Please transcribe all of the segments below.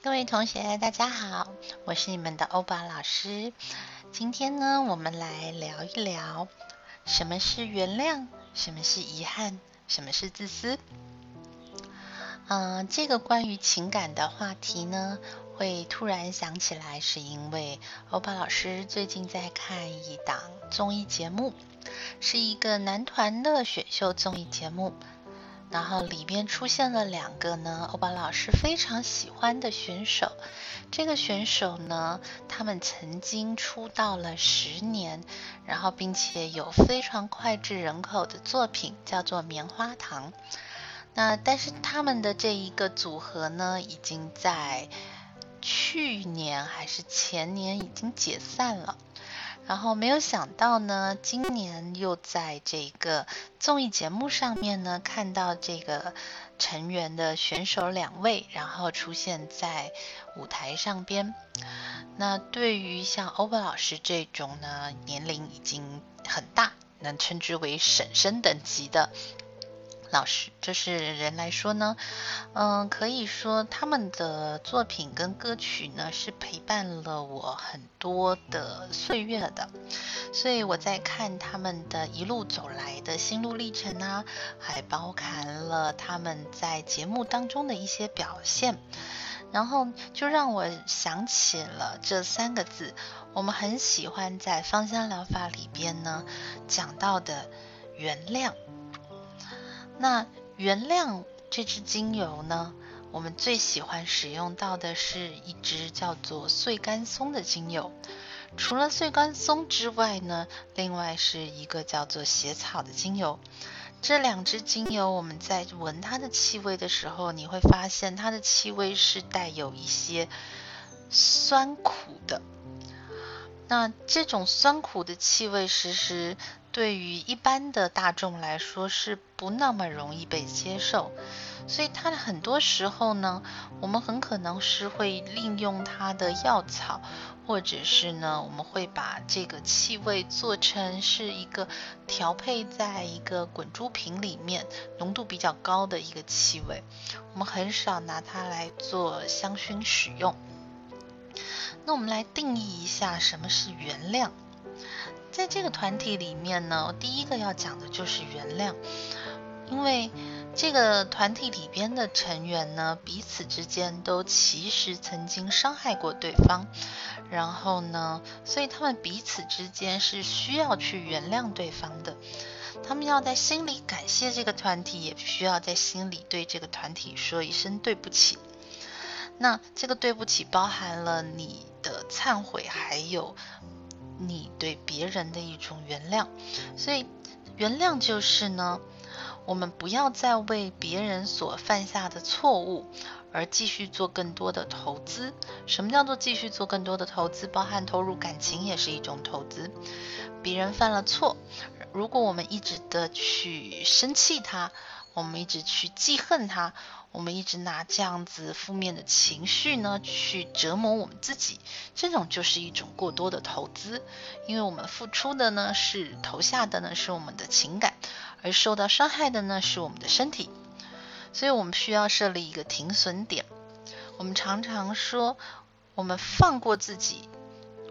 各位同学，大家好，我是你们的欧巴老师。今天呢，我们来聊一聊什么是原谅，什么是遗憾，什么是自私。嗯，这个关于情感的话题呢，会突然想起来，是因为欧巴老师最近在看一档综艺节目，是一个男团的选秀综艺节目。然后里面出现了两个呢，欧巴老师非常喜欢的选手。这个选手呢，他们曾经出道了十年，然后并且有非常脍炙人口的作品，叫做《棉花糖》。那但是他们的这一个组合呢，已经在去年还是前年已经解散了。然后没有想到呢，今年又在这个综艺节目上面呢，看到这个成员的选手两位，然后出现在舞台上边。那对于像欧巴老师这种呢，年龄已经很大，能称之为婶婶等级的。老师，就是人来说呢，嗯，可以说他们的作品跟歌曲呢是陪伴了我很多的岁月的，所以我在看他们的一路走来的心路历程啊，还包含了他们在节目当中的一些表现，然后就让我想起了这三个字，我们很喜欢在芳香疗法里边呢讲到的原谅。那原谅这支精油呢？我们最喜欢使用到的是一支叫做碎干松的精油。除了碎干松之外呢，另外是一个叫做血草的精油。这两支精油，我们在闻它的气味的时候，你会发现它的气味是带有一些酸苦的。那这种酸苦的气味，其实。对于一般的大众来说是不那么容易被接受，所以它的很多时候呢，我们很可能是会利用它的药草，或者是呢，我们会把这个气味做成是一个调配在一个滚珠瓶里面，浓度比较高的一个气味，我们很少拿它来做香薰使用。那我们来定义一下什么是原谅。在这个团体里面呢，第一个要讲的就是原谅，因为这个团体里边的成员呢，彼此之间都其实曾经伤害过对方，然后呢，所以他们彼此之间是需要去原谅对方的，他们要在心里感谢这个团体，也需要在心里对这个团体说一声对不起。那这个对不起包含了你的忏悔，还有。你对别人的一种原谅，所以原谅就是呢，我们不要再为别人所犯下的错误而继续做更多的投资。什么叫做继续做更多的投资？包含投入感情也是一种投资。别人犯了错，如果我们一直的去生气他，我们一直去记恨他。我们一直拿这样子负面的情绪呢，去折磨我们自己，这种就是一种过多的投资，因为我们付出的呢是投下的呢是我们的情感，而受到伤害的呢是我们的身体，所以我们需要设立一个停损点。我们常常说，我们放过自己，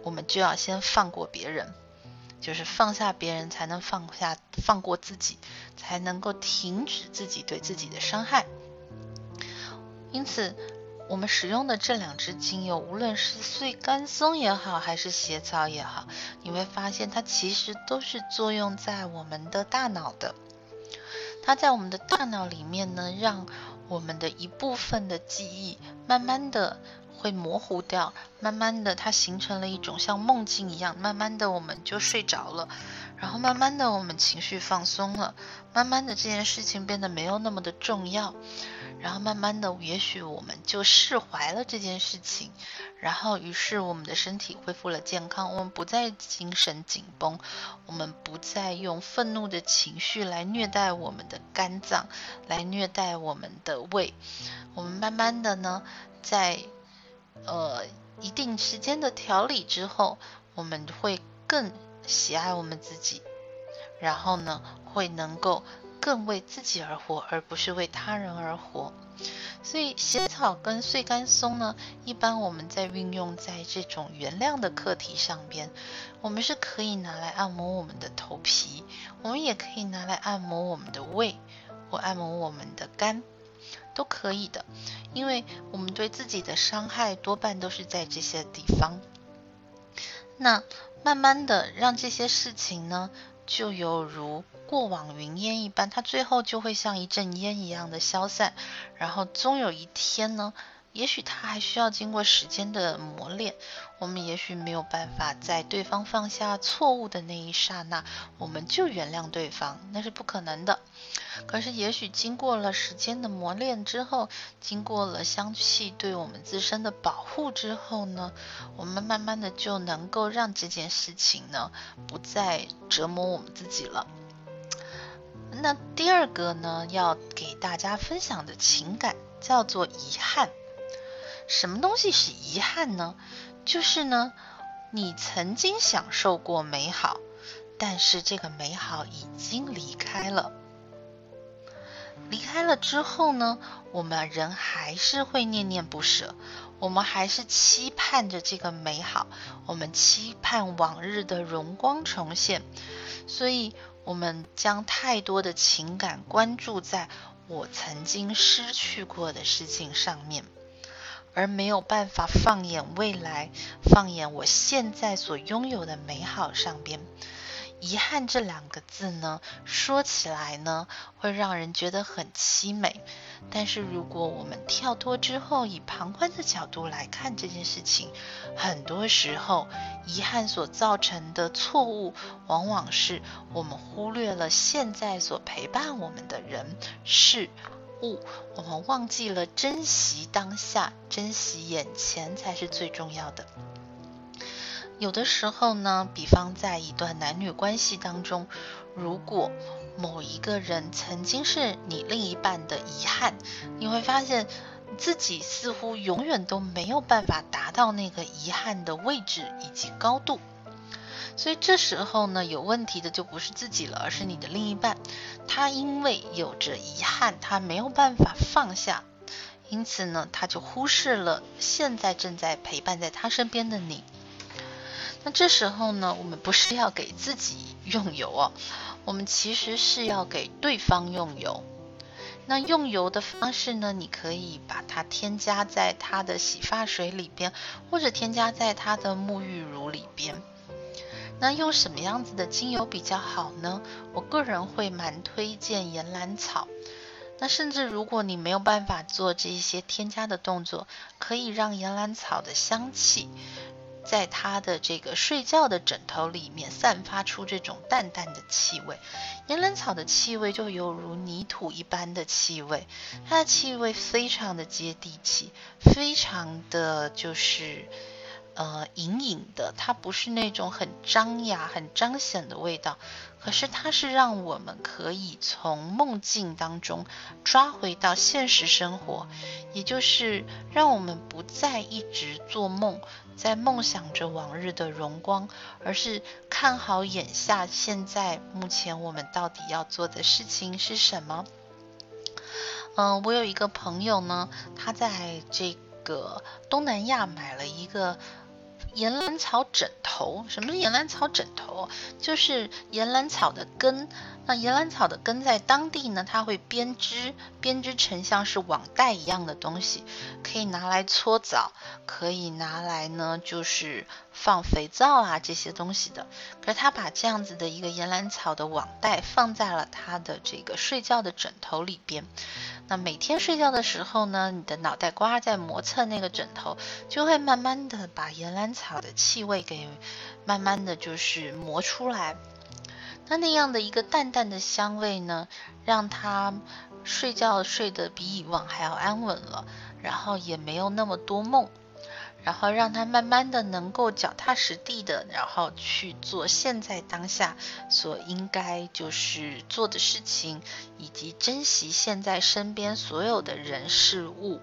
我们就要先放过别人，就是放下别人才能放下放过自己，才能够停止自己对自己的伤害。因此，我们使用的这两支精油，无论是碎干松也好，还是血草也好，你会发现它其实都是作用在我们的大脑的。它在我们的大脑里面呢，让我们的一部分的记忆慢慢的会模糊掉，慢慢的它形成了一种像梦境一样，慢慢的我们就睡着了，然后慢慢的我们情绪放松了，慢慢的这件事情变得没有那么的重要。然后慢慢的，也许我们就释怀了这件事情，然后于是我们的身体恢复了健康，我们不再精神紧绷，我们不再用愤怒的情绪来虐待我们的肝脏，来虐待我们的胃，我们慢慢的呢，在呃一定时间的调理之后，我们会更喜爱我们自己，然后呢，会能够更为自己而活，而不是为他人而活。所以，仙草跟碎干松呢，一般我们在运用在这种原谅的课题上边，我们是可以拿来按摩我们的头皮，我们也可以拿来按摩我们的胃，或按摩我们的肝，都可以的。因为我们对自己的伤害多半都是在这些地方。那慢慢的让这些事情呢，就犹如。过往云烟一般，它最后就会像一阵烟一样的消散，然后终有一天呢，也许它还需要经过时间的磨练，我们也许没有办法在对方放下错误的那一刹那，我们就原谅对方，那是不可能的。可是，也许经过了时间的磨练之后，经过了香气对我们自身的保护之后呢，我们慢慢的就能够让这件事情呢，不再折磨我们自己了。那第二个呢，要给大家分享的情感叫做遗憾。什么东西是遗憾呢？就是呢，你曾经享受过美好，但是这个美好已经离开了。离开了之后呢，我们人还是会念念不舍，我们还是期盼着这个美好，我们期盼往日的荣光重现，所以。我们将太多的情感关注在我曾经失去过的事情上面，而没有办法放眼未来，放眼我现在所拥有的美好上边。遗憾这两个字呢，说起来呢，会让人觉得很凄美。但是如果我们跳脱之后，以旁观的角度来看这件事情，很多时候，遗憾所造成的错误，往往是我们忽略了现在所陪伴我们的人事物，我们忘记了珍惜当下，珍惜眼前才是最重要的。有的时候呢，比方在一段男女关系当中，如果某一个人曾经是你另一半的遗憾，你会发现自己似乎永远都没有办法达到那个遗憾的位置以及高度。所以这时候呢，有问题的就不是自己了，而是你的另一半。他因为有着遗憾，他没有办法放下，因此呢，他就忽视了现在正在陪伴在他身边的你。那这时候呢，我们不是要给自己用油哦，我们其实是要给对方用油。那用油的方式呢，你可以把它添加在他的洗发水里边，或者添加在他的沐浴乳里边。那用什么样子的精油比较好呢？我个人会蛮推荐岩兰草。那甚至如果你没有办法做这些添加的动作，可以让岩兰草的香气。在他的这个睡觉的枕头里面散发出这种淡淡的气味，岩兰草的气味就犹如泥土一般的气味，它的气味非常的接地气，非常的就是。呃，隐隐的，它不是那种很张扬、很彰显的味道，可是它是让我们可以从梦境当中抓回到现实生活，也就是让我们不再一直做梦，在梦想着往日的荣光，而是看好眼下现在目前我们到底要做的事情是什么。嗯，我有一个朋友呢，他在这个东南亚买了一个。岩兰草枕头，什么是岩兰草枕头？就是岩兰草的根。那岩兰草的根在当地呢，它会编织，编织成像是网袋一样的东西，可以拿来搓澡，可以拿来呢，就是放肥皂啊这些东西的。可是他把这样子的一个岩兰草的网袋放在了他的这个睡觉的枕头里边。那每天睡觉的时候呢，你的脑袋瓜在磨蹭那个枕头，就会慢慢的把岩兰草的气味给慢慢的就是磨出来。那那样的一个淡淡的香味呢，让他睡觉睡得比以往还要安稳了，然后也没有那么多梦。然后让他慢慢的能够脚踏实地的，然后去做现在当下所应该就是做的事情，以及珍惜现在身边所有的人事物。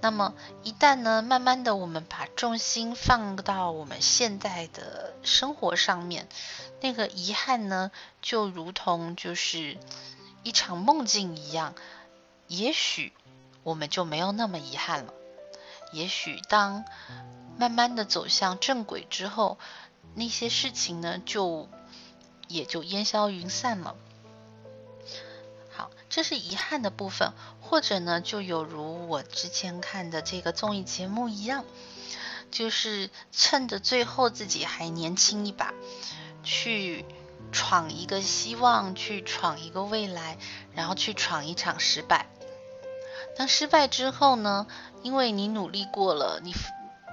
那么一旦呢，慢慢的我们把重心放到我们现在的生活上面，那个遗憾呢，就如同就是一场梦境一样，也许我们就没有那么遗憾了。也许当慢慢的走向正轨之后，那些事情呢，就也就烟消云散了。好，这是遗憾的部分，或者呢，就有如我之前看的这个综艺节目一样，就是趁着最后自己还年轻一把，去闯一个希望，去闯一个未来，然后去闯一场失败。当失败之后呢，因为你努力过了，你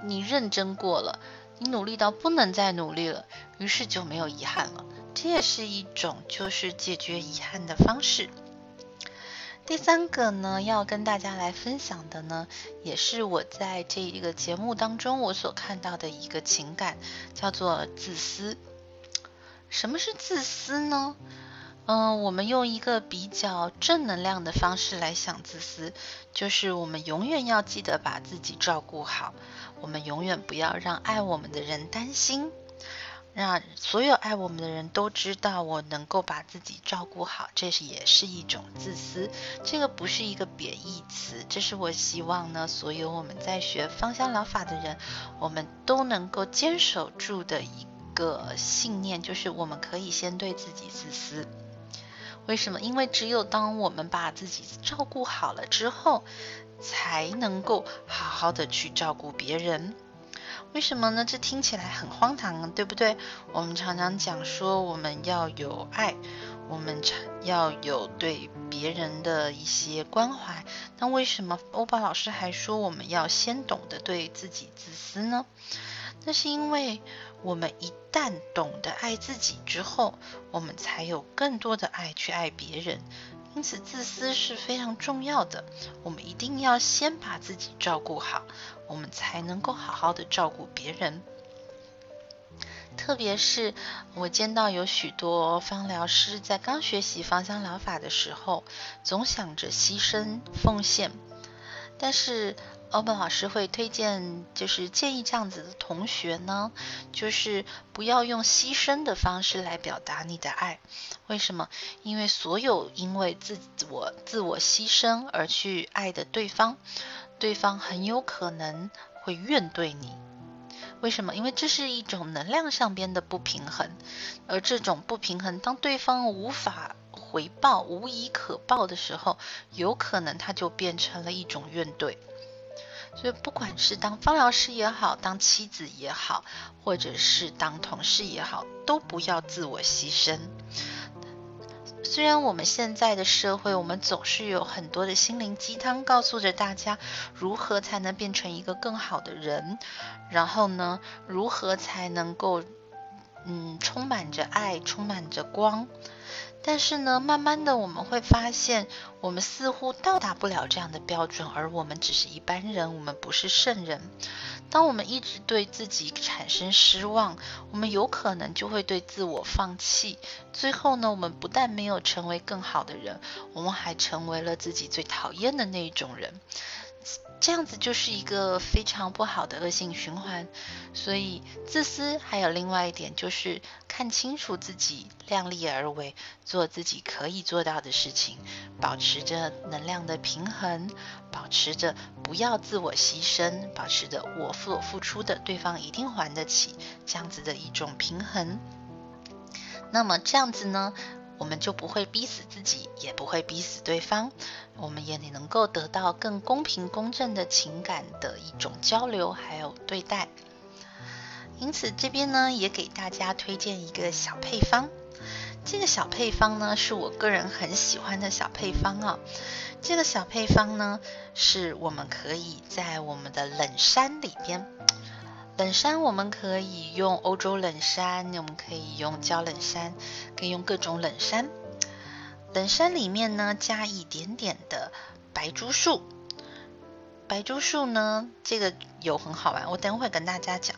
你认真过了，你努力到不能再努力了，于是就没有遗憾了。这也是一种就是解决遗憾的方式。第三个呢，要跟大家来分享的呢，也是我在这一个节目当中我所看到的一个情感，叫做自私。什么是自私呢？嗯，我们用一个比较正能量的方式来想自私，就是我们永远要记得把自己照顾好，我们永远不要让爱我们的人担心。让所有爱我们的人都知道我能够把自己照顾好，这是也是一种自私。这个不是一个贬义词，这是我希望呢，所有我们在学芳香疗法的人，我们都能够坚守住的一个信念，就是我们可以先对自己自私。为什么？因为只有当我们把自己照顾好了之后，才能够好好的去照顾别人。为什么呢？这听起来很荒唐，对不对？我们常常讲说我们要有爱，我们常要有对别人的一些关怀。那为什么欧巴老师还说我们要先懂得对自己自私呢？那是因为我们一旦懂得爱自己之后，我们才有更多的爱去爱别人。因此，自私是非常重要的。我们一定要先把自己照顾好，我们才能够好好的照顾别人。特别是我见到有许多芳疗师在刚学习芳香疗法的时候，总想着牺牲奉献，但是。欧本老师会推荐，就是建议这样子的同学呢，就是不要用牺牲的方式来表达你的爱。为什么？因为所有因为自我自我牺牲而去爱的对方，对方很有可能会怨对你。为什么？因为这是一种能量上边的不平衡，而这种不平衡，当对方无法回报、无以可报的时候，有可能他就变成了一种怨怼。所以，不管是当芳疗师也好，当妻子也好，或者是当同事也好，都不要自我牺牲。虽然我们现在的社会，我们总是有很多的心灵鸡汤，告诉着大家如何才能变成一个更好的人，然后呢，如何才能够，嗯，充满着爱，充满着光。但是呢，慢慢的我们会发现，我们似乎到达不了这样的标准，而我们只是一般人，我们不是圣人。当我们一直对自己产生失望，我们有可能就会对自我放弃。最后呢，我们不但没有成为更好的人，我们还成为了自己最讨厌的那一种人。这样子就是一个非常不好的恶性循环，所以自私还有另外一点就是看清楚自己，量力而为，做自己可以做到的事情，保持着能量的平衡，保持着不要自我牺牲，保持着我所付出的对方一定还得起这样子的一种平衡。那么这样子呢？我们就不会逼死自己，也不会逼死对方，我们也能够得到更公平公正的情感的一种交流，还有对待。因此这边呢，也给大家推荐一个小配方。这个小配方呢，是我个人很喜欢的小配方啊。这个小配方呢，是我们可以在我们的冷山里边。冷杉我们可以用欧洲冷杉，我们可以用焦冷杉，可以用各种冷杉。冷杉里面呢加一点点的白珠树，白珠树呢这个油很好玩，我等会跟大家讲。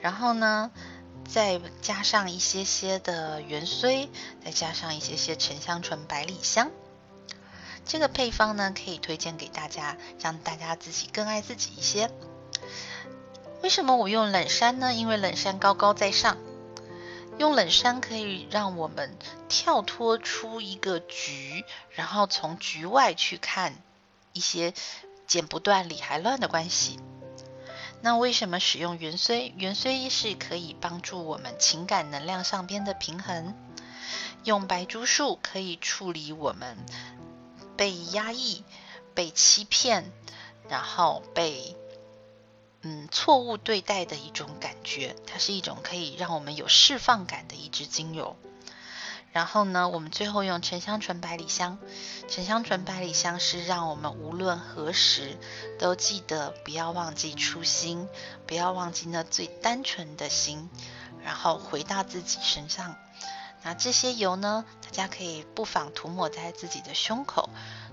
然后呢再加上一些些的芫荽，再加上一些些沉香醇、百里香。这个配方呢，可以推荐给大家，让大家自己更爱自己一些。为什么我用冷杉呢？因为冷杉高高在上，用冷杉可以让我们跳脱出一个局，然后从局外去看一些剪不断理还乱的关系。那为什么使用元荽？元荽是可以帮助我们情感能量上边的平衡。用白珠树可以处理我们被压抑、被欺骗，然后被嗯错误对待的一种感觉。它是一种可以让我们有释放感的一支精油。然后呢，我们最后用沉香醇百里香。沉香醇百里香是让我们无论何时都记得不要忘记初心，不要忘记那最单纯的心，然后回到自己身上。那这些油呢，大家可以不妨涂抹在自己的胸口。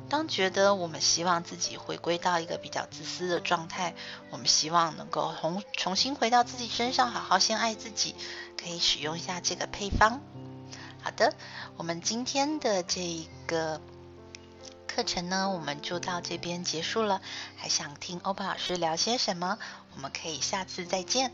当觉得我们希望自己回归到一个比较自私的状态，我们希望能够重重新回到自己身上，好好先爱自己，可以使用一下这个配方。好的，我们今天的这一个课程呢，我们就到这边结束了。还想听欧巴老师聊些什么？我们可以下次再见。